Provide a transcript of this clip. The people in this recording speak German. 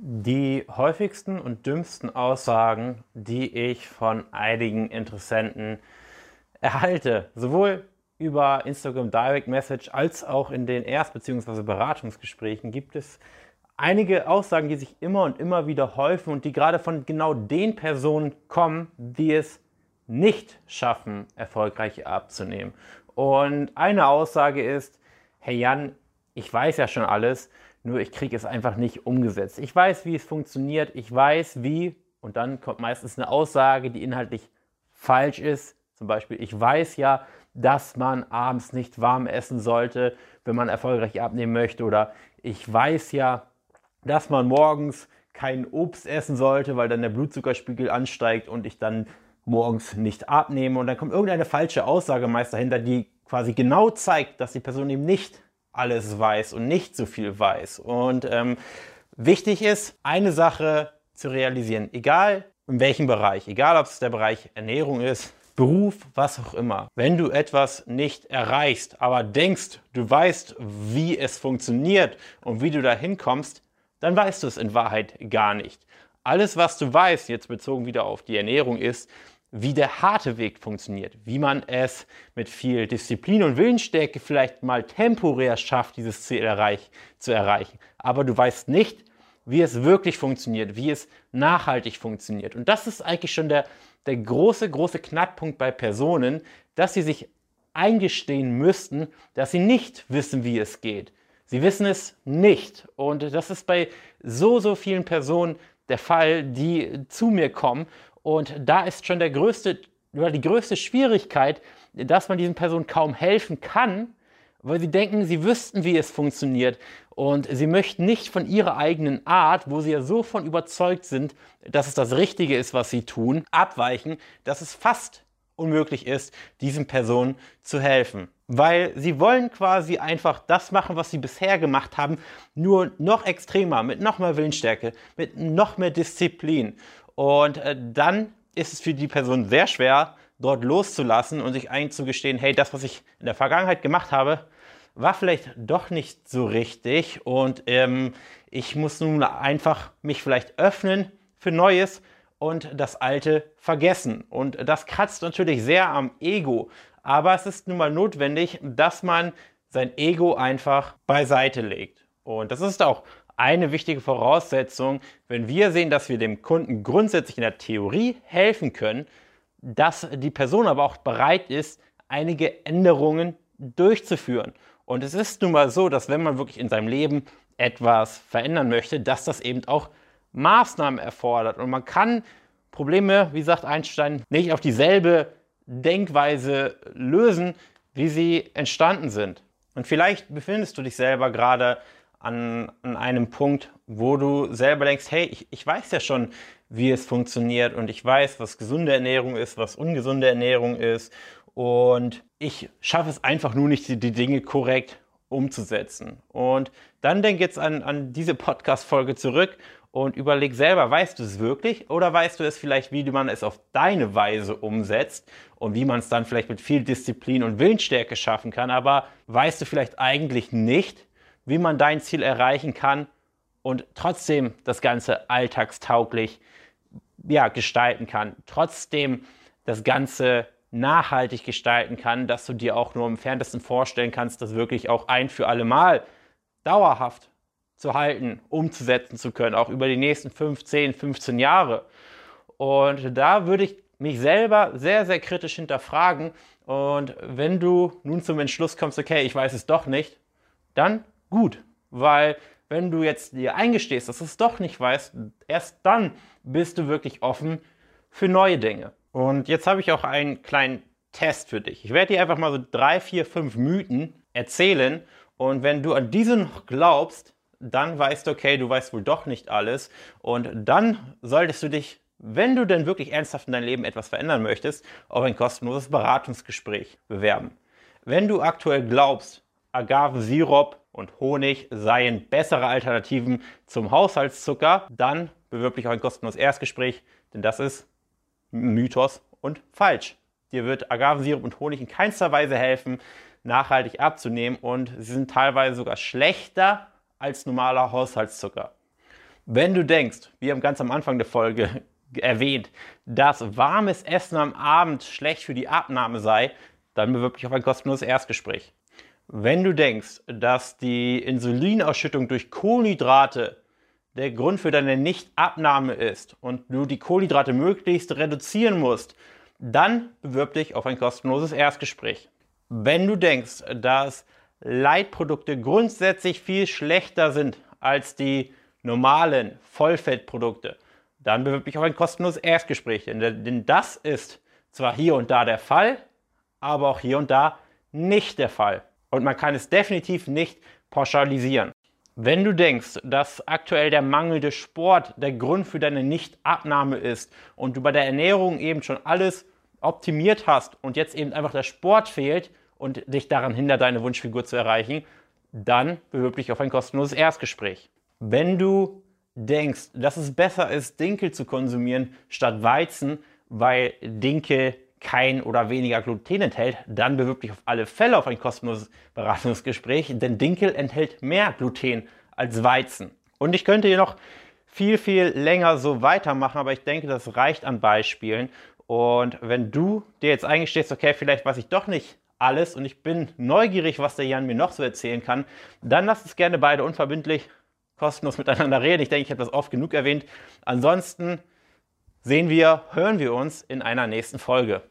Die häufigsten und dümmsten Aussagen, die ich von einigen Interessenten erhalte, sowohl über Instagram Direct Message als auch in den Erst- bzw. Beratungsgesprächen, gibt es einige Aussagen, die sich immer und immer wieder häufen und die gerade von genau den Personen kommen, die es nicht schaffen, erfolgreich abzunehmen. Und eine Aussage ist, hey Jan, ich weiß ja schon alles, nur ich kriege es einfach nicht umgesetzt. Ich weiß, wie es funktioniert, ich weiß, wie, und dann kommt meistens eine Aussage, die inhaltlich falsch ist. Zum Beispiel, ich weiß ja, dass man abends nicht warm essen sollte, wenn man erfolgreich abnehmen möchte. Oder ich weiß ja, dass man morgens kein Obst essen sollte, weil dann der Blutzuckerspiegel ansteigt und ich dann morgens nicht abnehme. Und dann kommt irgendeine falsche Aussage meist dahinter, die quasi genau zeigt, dass die Person eben nicht alles weiß und nicht so viel weiß. Und ähm, wichtig ist, eine Sache zu realisieren, egal in welchem Bereich, egal ob es der Bereich Ernährung ist, Beruf, was auch immer. Wenn du etwas nicht erreichst, aber denkst, du weißt, wie es funktioniert und wie du da hinkommst, dann weißt du es in Wahrheit gar nicht. Alles, was du weißt, jetzt bezogen wieder auf die Ernährung, ist, wie der harte Weg funktioniert, wie man es mit viel Disziplin und Willensstärke vielleicht mal temporär schafft, dieses Ziel erreich, zu erreichen. Aber du weißt nicht, wie es wirklich funktioniert, wie es nachhaltig funktioniert. Und das ist eigentlich schon der, der große, große Knackpunkt bei Personen, dass sie sich eingestehen müssten, dass sie nicht wissen, wie es geht. Sie wissen es nicht. Und das ist bei so, so vielen Personen der Fall, die zu mir kommen und da ist schon der größte, oder die größte Schwierigkeit, dass man diesen Personen kaum helfen kann, weil sie denken, sie wüssten, wie es funktioniert. Und sie möchten nicht von ihrer eigenen Art, wo sie ja so von überzeugt sind, dass es das Richtige ist, was sie tun, abweichen, dass es fast unmöglich ist, diesen Personen zu helfen. Weil sie wollen quasi einfach das machen, was sie bisher gemacht haben, nur noch extremer, mit noch mehr Willensstärke, mit noch mehr Disziplin. Und äh, dann ist es für die Person sehr schwer, dort loszulassen und sich einzugestehen, hey, das, was ich in der Vergangenheit gemacht habe, war vielleicht doch nicht so richtig und ähm, ich muss nun einfach mich vielleicht öffnen für Neues und das Alte vergessen. Und das kratzt natürlich sehr am Ego, aber es ist nun mal notwendig, dass man sein Ego einfach beiseite legt. Und das ist auch eine wichtige Voraussetzung, wenn wir sehen, dass wir dem Kunden grundsätzlich in der Theorie helfen können, dass die Person aber auch bereit ist, einige Änderungen durchzuführen. Und es ist nun mal so, dass wenn man wirklich in seinem Leben etwas verändern möchte, dass das eben auch Maßnahmen erfordert. Und man kann Probleme, wie sagt Einstein, nicht auf dieselbe Denkweise lösen, wie sie entstanden sind. Und vielleicht befindest du dich selber gerade an, an einem Punkt, wo du selber denkst, hey, ich, ich weiß ja schon, wie es funktioniert und ich weiß, was gesunde Ernährung ist, was ungesunde Ernährung ist und ich schaffe es einfach nur nicht, die, die Dinge korrekt umzusetzen. Und dann denk jetzt an, an diese Podcast-Folge zurück und überleg selber, weißt du es wirklich oder weißt du es vielleicht, wie man es auf deine Weise umsetzt und wie man es dann vielleicht mit viel Disziplin und Willensstärke schaffen kann, aber weißt du vielleicht eigentlich nicht, wie man dein Ziel erreichen kann und trotzdem das Ganze alltagstauglich ja, gestalten kann. Trotzdem das Ganze nachhaltig gestalten kann, dass du dir auch nur im Ferntesten vorstellen kannst, das wirklich auch ein für alle Mal dauerhaft zu halten, umzusetzen zu können, auch über die nächsten 15, 15 Jahre. Und da würde ich mich selber sehr, sehr kritisch hinterfragen. Und wenn du nun zum Entschluss kommst, okay, ich weiß es doch nicht, dann gut, weil wenn du jetzt dir eingestehst, dass du es doch nicht weißt, erst dann bist du wirklich offen für neue Dinge. Und jetzt habe ich auch einen kleinen Test für dich. Ich werde dir einfach mal so drei, vier, fünf Mythen erzählen und wenn du an diese noch glaubst, dann weißt du, okay, du weißt wohl doch nicht alles und dann solltest du dich, wenn du denn wirklich ernsthaft in deinem Leben etwas verändern möchtest, auf ein kostenloses Beratungsgespräch bewerben. Wenn du aktuell glaubst, Agavensirup und Honig seien bessere Alternativen zum Haushaltszucker, dann bewirb dich auf ein kostenloses Erstgespräch, denn das ist Mythos und falsch. Dir wird Agavensirup und Honig in keinster Weise helfen, nachhaltig abzunehmen und sie sind teilweise sogar schlechter als normaler Haushaltszucker. Wenn du denkst, wie ganz am Anfang der Folge erwähnt, dass warmes Essen am Abend schlecht für die Abnahme sei, dann bewirb dich auf ein kostenloses Erstgespräch. Wenn du denkst, dass die Insulinausschüttung durch Kohlenhydrate der Grund für deine Nichtabnahme ist und du die Kohlenhydrate möglichst reduzieren musst, dann bewirb dich auf ein kostenloses Erstgespräch. Wenn du denkst, dass Leitprodukte grundsätzlich viel schlechter sind als die normalen Vollfettprodukte, dann bewirb dich auf ein kostenloses Erstgespräch. Denn das ist zwar hier und da der Fall, aber auch hier und da nicht der Fall. Und man kann es definitiv nicht pauschalisieren. Wenn du denkst, dass aktuell der mangelnde Sport der Grund für deine Nichtabnahme ist und du bei der Ernährung eben schon alles optimiert hast und jetzt eben einfach der Sport fehlt und dich daran hindert, deine Wunschfigur zu erreichen, dann bewirb dich auf ein kostenloses Erstgespräch. Wenn du denkst, dass es besser ist, Dinkel zu konsumieren statt Weizen, weil Dinkel kein oder weniger Gluten enthält, dann bewirb dich auf alle Fälle auf ein kostenloses Beratungsgespräch, denn Dinkel enthält mehr Gluten als Weizen. Und ich könnte hier noch viel, viel länger so weitermachen, aber ich denke, das reicht an Beispielen. Und wenn du dir jetzt eingestehst, okay, vielleicht weiß ich doch nicht alles und ich bin neugierig, was der Jan mir noch so erzählen kann, dann lass uns gerne beide unverbindlich kostenlos miteinander reden. Ich denke, ich habe das oft genug erwähnt. Ansonsten sehen wir, hören wir uns in einer nächsten Folge.